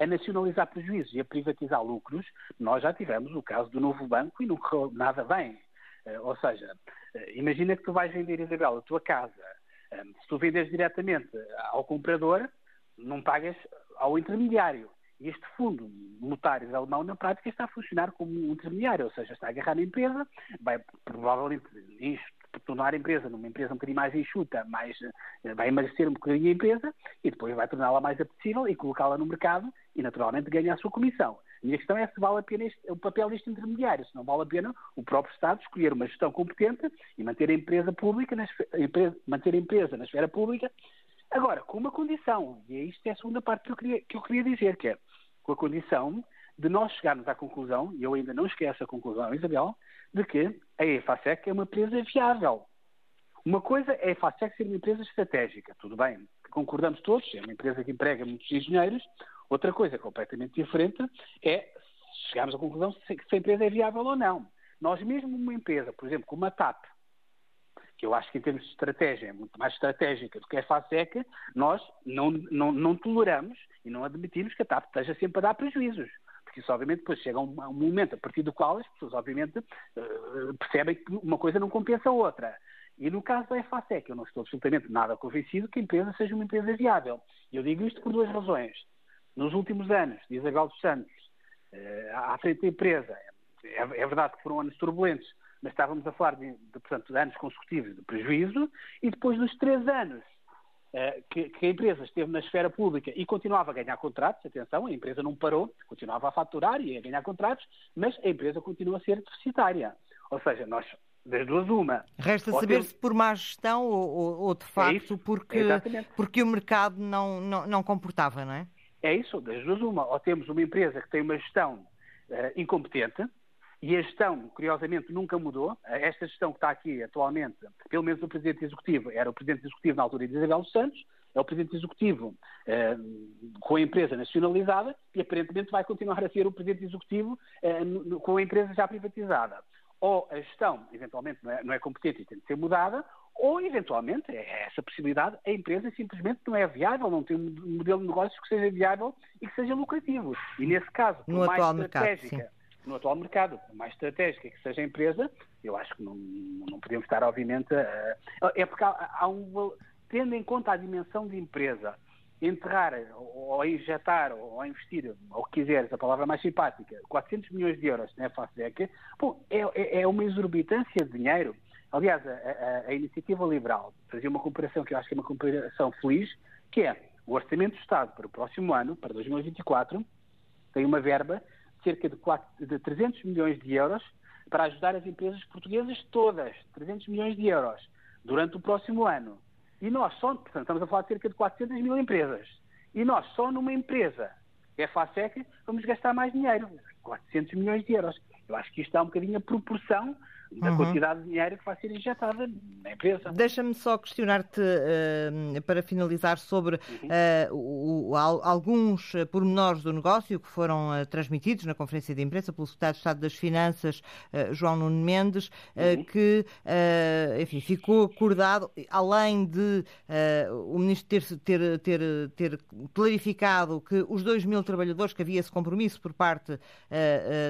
a nacionalizar prejuízos e a privatizar lucros, nós já tivemos o caso do novo banco e não correu nada bem. Uh, ou seja, uh, imagina que tu vais vender, Isabel, a tua casa. Uh, se tu vendes diretamente ao comprador, não pagas ao intermediário. Este fundo monetário alemão, na prática, está a funcionar como um intermediário, ou seja, está a agarrar na empresa, vai provavelmente tornar a empresa numa empresa um bocadinho mais enxuta, mais, eh, vai emagrecer um bocadinho a empresa e depois vai torná-la mais apetecível e colocá-la no mercado e, naturalmente, ganha a sua comissão. A minha questão é se vale a pena este, o papel deste intermediário, se não vale a pena o próprio Estado escolher uma gestão competente e manter a empresa pública, na esfera, manter a empresa na esfera pública Agora, com uma condição, e é isto é a segunda parte que eu queria, que eu queria dizer, que é com a condição de nós chegarmos à conclusão, e eu ainda não esqueço a conclusão, Isabel, de que a EFASEC é uma empresa viável. Uma coisa é a EFASEC ser uma empresa estratégica, tudo bem, concordamos todos, é uma empresa que emprega muitos engenheiros. Outra coisa completamente diferente é chegarmos à conclusão se a empresa é viável ou não. Nós mesmo uma empresa, por exemplo, como a TAP, que eu acho que em termos de estratégia é muito mais estratégica do que a FASEC, nós não, não, não toleramos e não admitimos que a TAP esteja sempre a dar prejuízos. Porque isso, obviamente, depois chega um, um momento a partir do qual as pessoas, obviamente, uh, percebem que uma coisa não compensa a outra. E no caso da FASEC, eu não estou absolutamente nada convencido que a empresa seja uma empresa viável. Eu digo isto por duas razões. Nos últimos anos, de Isabel dos Santos, uh, à frente da empresa, é, é verdade que foram anos turbulentos, mas estávamos a falar de, de, portanto, de anos consecutivos de prejuízo e depois dos três anos uh, que, que, a empresa esteve na esfera pública e continuava a ganhar contratos, atenção, a empresa não parou, continuava a faturar e a ganhar contratos, mas a empresa continua a ser deficitária. Ou seja, nós das duas uma. Resta saber se por má gestão ou, ou, ou de é facto é porque, porque o mercado não, não, não comportava, não é? É isso, das duas uma. Ou temos uma empresa que tem uma gestão uh, incompetente, e a gestão, curiosamente, nunca mudou. Esta gestão que está aqui atualmente, pelo menos o Presidente Executivo, era o Presidente Executivo na altura de Isabel dos Santos, é o Presidente Executivo eh, com a empresa nacionalizada e aparentemente vai continuar a ser o Presidente Executivo eh, no, com a empresa já privatizada. Ou a gestão, eventualmente, não é, não é competente e tem de ser mudada, ou, eventualmente, é essa possibilidade, a empresa simplesmente não é viável, não tem um modelo de negócios que seja viável e que seja lucrativo. E, nesse caso, no mais atual estratégica, mercado, no atual mercado, mais estratégica que seja a empresa, eu acho que não, não podemos estar, obviamente, a... é porque há, há um... Tendo em conta a dimensão de empresa, enterrar ou injetar ou investir, ou quiseres, a palavra mais simpática, 400 milhões de euros na FASEC, bom, é, é uma exorbitância de dinheiro. Aliás, a, a, a, iniciativa liberal fazia uma comparação que eu acho que é uma comparação feliz, que é o Orçamento do Estado para o próximo ano, para 2024, tem uma verba cerca de, 4, de 300 milhões de euros para ajudar as empresas portuguesas todas, 300 milhões de euros, durante o próximo ano. E nós só, portanto, estamos a falar de cerca de 400 mil empresas. E nós só numa empresa, é FASEC, vamos gastar mais dinheiro, 400 milhões de euros. Eu acho que isto dá um bocadinho a proporção da uhum. quantidade de dinheiro que vai ser injetada na empresa. Deixa-me só questionar-te uh, para finalizar sobre uh, o, o, alguns pormenores do negócio que foram uh, transmitidos na conferência de imprensa pelo Secretário de Estado das Finanças, João Nuno Mendes, uhum. que enfim, ficou acordado, além de o Ministro ter, ter, ter, ter clarificado que os 2 mil trabalhadores, que havia esse compromisso por parte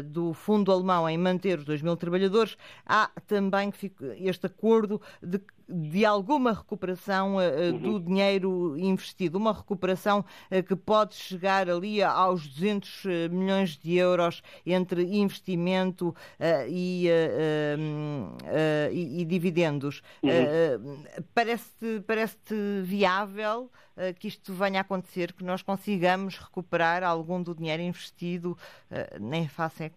do Fundo Alemão em manter os 2 mil trabalhadores, há também este acordo de de alguma recuperação uh, do dinheiro investido, uma recuperação uh, que pode chegar ali aos 200 milhões de euros entre investimento uh, e, e, e, dividendos. Uhum. Parece-te parece viável que isto venha a acontecer, que nós consigamos recuperar algum do dinheiro investido na FASEC?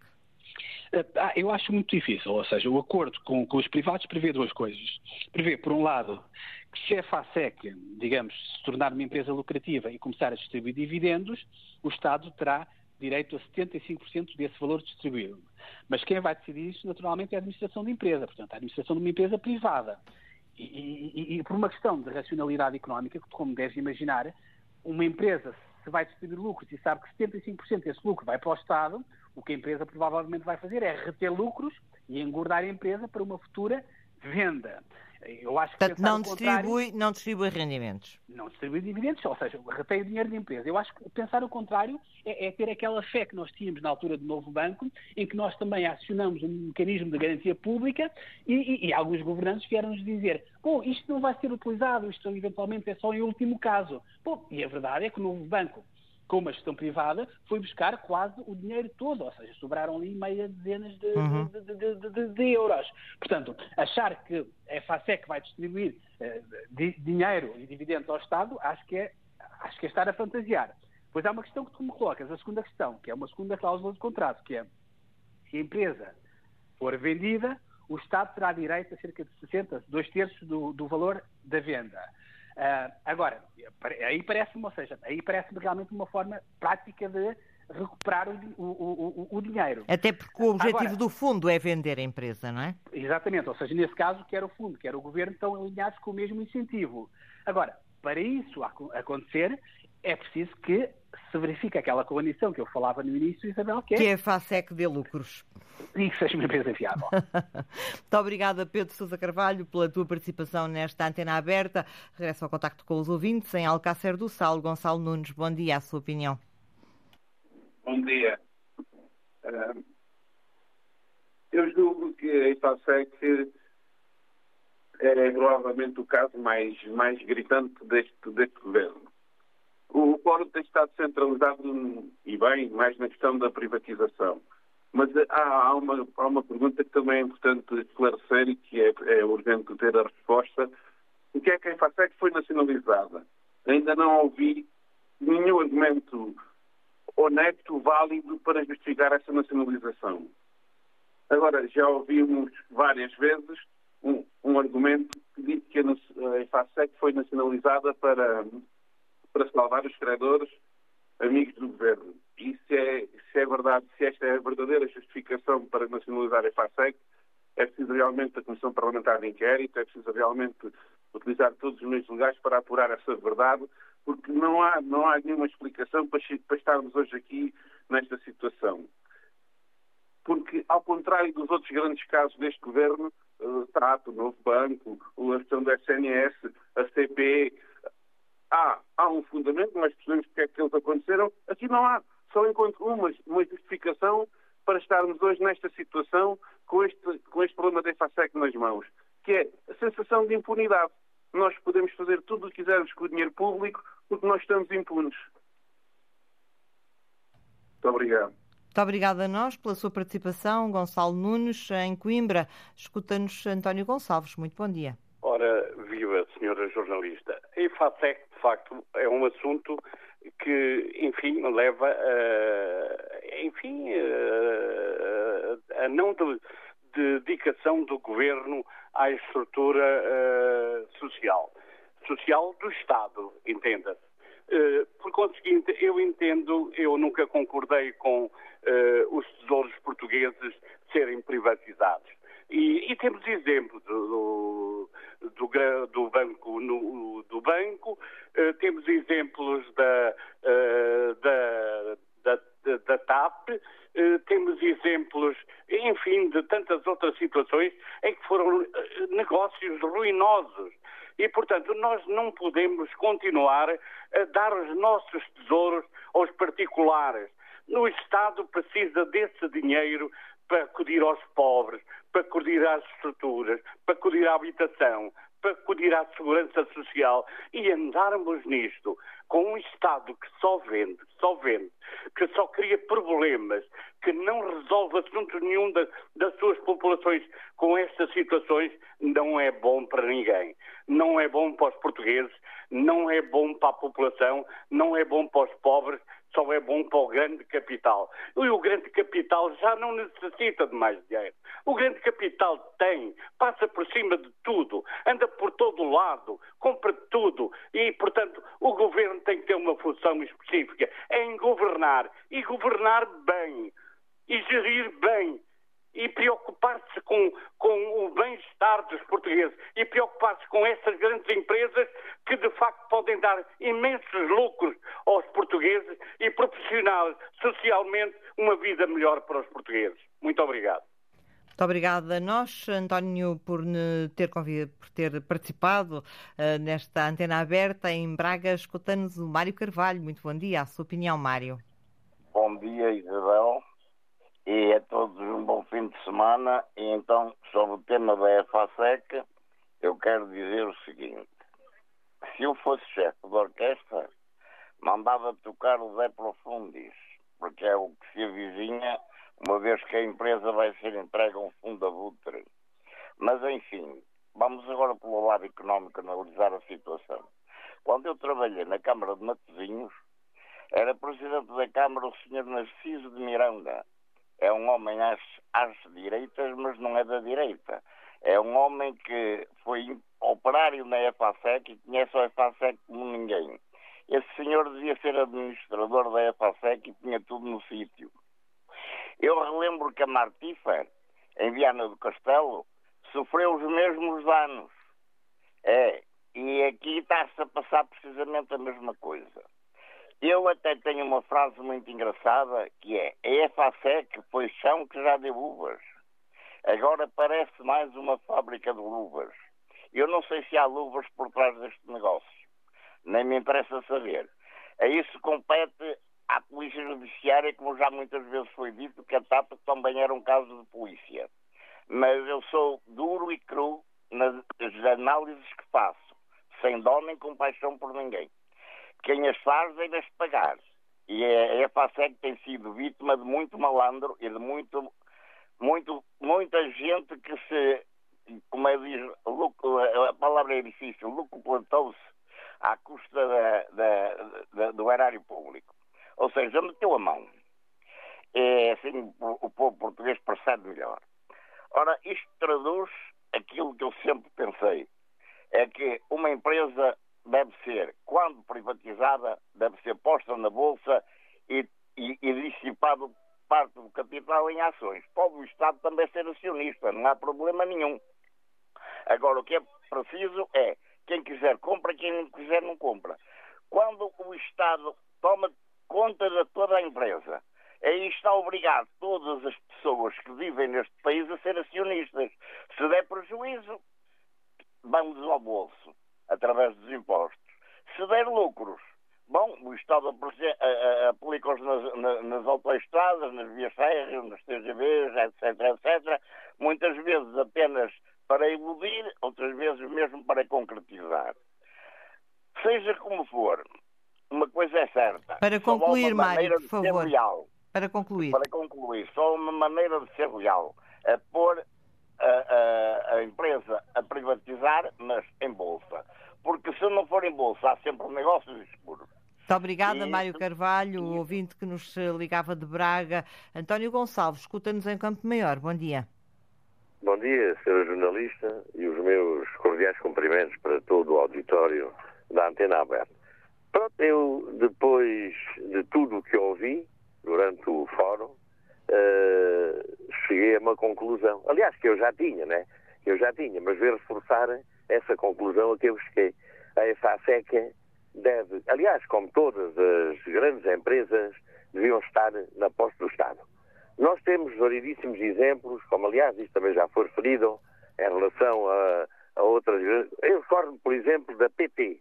Ah, eu acho muito difícil, ou seja, o acordo com, com os privados prevê duas coisas. Prevê, por um lado, que se a FASEC, digamos, se tornar uma empresa lucrativa e começar a distribuir dividendos, o Estado terá direito a 75% desse valor distribuído. Mas quem vai decidir isso, naturalmente, é a administração da empresa, portanto, a administração de uma empresa privada. E, e, e por uma questão de racionalidade económica, como deves imaginar, uma empresa, se vai distribuir lucros e sabe que 75% desse lucro vai para o Estado, o que a empresa provavelmente vai fazer é reter lucros e engordar a empresa para uma futura venda. Eu acho que Portanto, não distribui, não distribui rendimentos. Não distribui dividendos, ou seja, retém o dinheiro da empresa. Eu acho que pensar o contrário é, é, ter aquela fé que nós tínhamos na altura do novo banco, em que nós também acionamos um mecanismo de garantia pública e, e, e alguns governantes vieram-nos dizer bom, isto não vai ser utilizado, isto eventualmente é só em último caso. Bom, e a verdade é que o novo banco com uma gestão privada, foi buscar quase o dinheiro todo, ou seja, sobraram ali meia dezenas de, uhum. de, de, de, de euros. Portanto, achar que a FASEC vai distribuir uh, dinheiro e dividendos ao Estado, acho que, é, acho que é estar a fantasiar. Pois há uma questão que tu me colocas, a segunda questão, que é uma segunda cláusula de contrato, que é se a empresa for vendida, o Estado terá direito a cerca de 60, dois terços do, do valor da venda. Uh, agora, aí parece-me, ou seja, aí parece-me realmente uma forma prática de recuperar o, o, o, o, dinheiro. Até porque o objetivo Agora, do fundo é vender a empresa, não é? Exatamente, ou seja, nesse caso, quer o fundo, quer o governo estão alinhados com o mesmo incentivo. Agora, para isso acontecer, é preciso que se verifique aquela condição que eu falava no início, Isabel, que é... Que é a FASEC de lucros. E que seja uma empresa viável. Muito obrigada, Pedro Sousa Carvalho, pela tua participação nesta antena aberta. Regresso ao contacto com os ouvintes em Alcácer do Sal. Gonçalo Nunes, bom dia, a sua opinião. Bom dia. Uh, eu julgo que a IFASEC é provavelmente o caso mais, mais gritante deste, deste governo. O Fórum tem estado centralizado, e bem, mais na questão da privatização. Mas há, há, uma, há uma pergunta que também é importante esclarecer e que é, é urgente ter a resposta. O que é que a EFASEC foi nacionalizada? Ainda não ouvi nenhum argumento honesto, válido para justificar essa nacionalização. Agora, já ouvimos várias vezes um, um argumento que diz que a EFASEC foi nacionalizada para, para salvar os credores amigos do governo. E se é, se é verdade, se esta é a verdadeira justificação para nacionalizar a EFASEC, é preciso realmente a Comissão Parlamentar de Inquérito, é preciso realmente utilizar todos os meios legais para apurar essa verdade, porque não há, não há nenhuma explicação para, para estarmos hoje aqui nesta situação. Porque, ao contrário dos outros grandes casos deste governo, o TAP, o Novo Banco, a questão do SNS, a CP, há, há um fundamento, nós percebemos porque é que eles aconteceram, aqui não há. Só encontro uma, uma justificação para estarmos hoje nesta situação com este, com este problema da EFASEC nas mãos, que é a sensação de impunidade. Nós podemos fazer tudo o que quisermos com o dinheiro público porque nós estamos impunes. Muito obrigado. Muito obrigada a nós pela sua participação, Gonçalo Nunes, em Coimbra. Escuta-nos António Gonçalves. Muito bom dia. Ora, jornalista. A EFASEC, de facto, é um assunto que, enfim, leva a, enfim, a, a não de, de dedicação do governo à estrutura uh, social. Social do Estado, entenda-se. Uh, por conseguinte, eu entendo, eu nunca concordei com uh, os tesouros portugueses serem privatizados. E, e temos exemplos do, do, do, banco, no, do banco uh, temos exemplos da, da, da, da, TAP, temos exemplos, enfim, de tantas outras situações em que foram negócios ruinosos e, portanto, nós não podemos continuar a dar os nossos tesouros aos particulares. O Estado precisa desse dinheiro para acudir aos pobres, para acudir às estruturas, para acudir à habitação, para acudir à segurança social e andarmos nisto com um Estado que só vende, só vende, que só cria problemas, que não resolve assunto nenhum da, das suas populações com estas situações, não é bom para ninguém. Não é bom para os portugueses, não é bom para a população, não é bom para os pobres, só é bom para o grande capital. E o grande capital já não necessita de mais dinheiro. O grande capital tem, passa por cima de tudo, anda por todo lado, compra tudo. E, portanto, o governo tem que ter uma função específica. Em governar. E governar bem. E gerir bem e preocupar-se com, com o bem-estar dos portugueses e preocupar-se com essas grandes empresas que de facto podem dar imensos lucros aos portugueses e proporcionar socialmente uma vida melhor para os portugueses. Muito obrigado. Muito obrigada a nós, António, por ter, por ter participado uh, nesta antena aberta em Braga. Escutando-nos o Mário Carvalho. Muito bom dia. A sua opinião, Mário. Bom dia, Isabel e a todos um bom fim de semana. E então, sobre o tema da EFASEC, eu quero dizer o seguinte: se eu fosse chefe de orquestra, mandava tocar o Zé Profundis, porque é o que se avizinha, uma vez que a empresa vai ser entregue a um fundo abutre. Mas, enfim, vamos agora pelo lado económico analisar a situação. Quando eu trabalhei na Câmara de Matosinhos, era presidente da Câmara o Sr. Narciso de Miranda, é um homem às, às direitas, mas não é da direita. É um homem que foi operário na EFASEC e conhece a EFASEC como ninguém. Esse senhor devia ser administrador da EFASEC e tinha tudo no sítio. Eu relembro que a Martifa, em Viana do Castelo, sofreu os mesmos danos. É, e aqui está-se a passar precisamente a mesma coisa. Eu até tenho uma frase muito engraçada que é a EFASEC foi chão que já deu uvas. Agora parece mais uma fábrica de luvas. Eu não sei se há luvas por trás deste negócio. Nem me interessa saber. A isso compete à Polícia Judiciária, como já muitas vezes foi dito, que a TAP também era um caso de polícia. Mas eu sou duro e cru nas análises que faço, sem dó nem compaixão por ninguém. Quem as faz deve-as pagar. E a EFASEC tem sido vítima de muito malandro e de muito, muito, muita gente que se, como é diz, a palavra é difícil, lucuplantou-se à custa da, da, da, do erário público. Ou seja, meteu a mão. É assim o povo português percebe melhor. Ora, isto traduz aquilo que eu sempre pensei. É que uma empresa deve ser, quando privatizada, deve ser posta na Bolsa e, e, e dissipado parte do capital em ações. Pode o Estado também ser acionista, não há problema nenhum. Agora, o que é preciso é quem quiser compra, quem não quiser não compra. Quando o Estado toma conta de toda a empresa, aí está obrigado todas as pessoas que vivem neste país a ser acionistas. Se der prejuízo, vamos ao bolso através dos impostos. Se der lucros, bom, o Estado aplica-os nas, nas autoestradas, nas vias férreas, nas TGVs, etc, etc, muitas vezes apenas para iludir, outras vezes mesmo para concretizar. Seja como for, uma coisa é certa. Para concluir, Mário, por favor. Leal, para concluir. Para concluir, só uma maneira de ser leal é pôr a, a, a empresa a privatizar, mas em bolsa porque se não for em bolsa há sempre negócios escuros. Muito obrigada, e... Mário Carvalho, o ouvinte que nos ligava de Braga. António Gonçalves, escuta-nos em Campo Maior. Bom dia. Bom dia, senhor jornalista, e os meus cordiais cumprimentos para todo o auditório da Antena Aberta. Pronto, eu, depois de tudo o que ouvi durante o fórum, uh, cheguei a uma conclusão. Aliás, que eu já tinha, né? Eu já tinha, mas veio reforçar essa conclusão a que eu cheguei. A EFASEC deve, aliás, como todas as grandes empresas, deviam estar na posse do Estado. Nós temos variedíssimos exemplos, como aliás isto também já foi referido, em relação a, a outras. Eu recordo, por exemplo, da PT.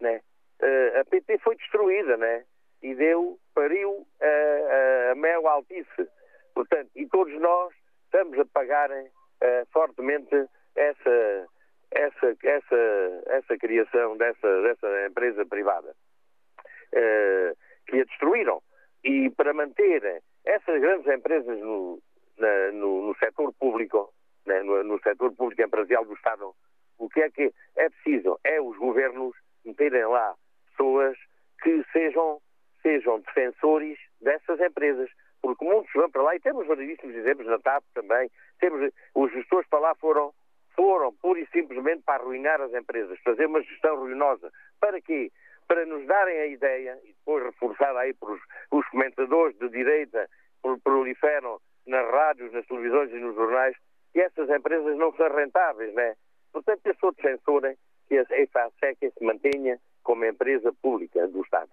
Né? Uh, a PT foi destruída, né? E deu, pariu a, a, a Mel Altice. Portanto, e todos nós estamos a pagar uh, fortemente essa, essa, essa, essa criação dessa, dessa empresa privada, uh, que a destruíram. E para manter essas grandes empresas no, na, no, no setor público, né, no, no setor público empresarial do Estado, o que é que é preciso? É os governos meterem lá pessoas que sejam, sejam defensores dessas empresas. Porque muitos vão para lá, e temos variedíssimos exemplos na TAP também, temos, os gestores para lá foram foram pura e simplesmente para arruinar as empresas, fazer uma gestão ruinosa. Para quê? Para nos darem a ideia, e depois reforçada aí por os, os comentadores de direita proliferam nas rádios, nas televisões e nos jornais, que essas empresas não são rentáveis, né? Portanto, eu sou defensora que a EFASEC se mantenha como empresa pública do Estado.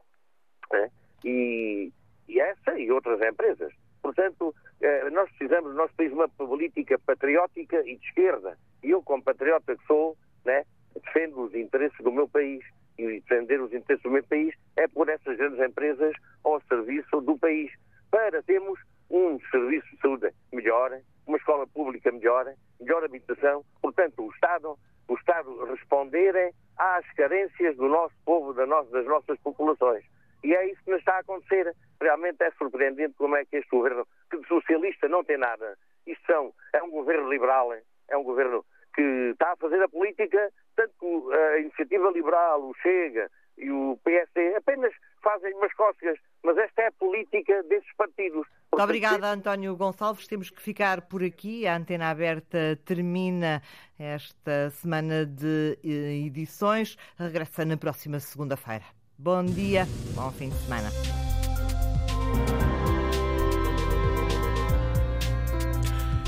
Né? E, e essa e outras empresas. Portanto, eh, nós precisamos, nós temos uma política patriótica e de esquerda. E eu, como patriota que sou, né, defendo os interesses do meu país. E defender os interesses do meu país é por essas grandes empresas ao serviço do país. Para termos um serviço de saúde melhor, uma escola pública melhor, melhor habitação. Portanto, o Estado, o Estado responder às carências do nosso povo, das nossas populações. E é isso que nos está a acontecer. Realmente é surpreendente como é que este governo, que de socialista não tem nada, isto são, é um governo liberal, é um governo que está a fazer a política, tanto a Iniciativa Liberal, o Chega e o PSD apenas fazem umas cócegas, mas esta é a política desses partidos. Muito obrigada, António Gonçalves. Temos que ficar por aqui. A Antena Aberta termina esta semana de eh, edições. Regressa na próxima segunda-feira. Bom dia, bom fim de semana.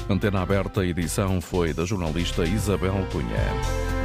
Antena Aberta, edição foi da jornalista Isabel Cunha.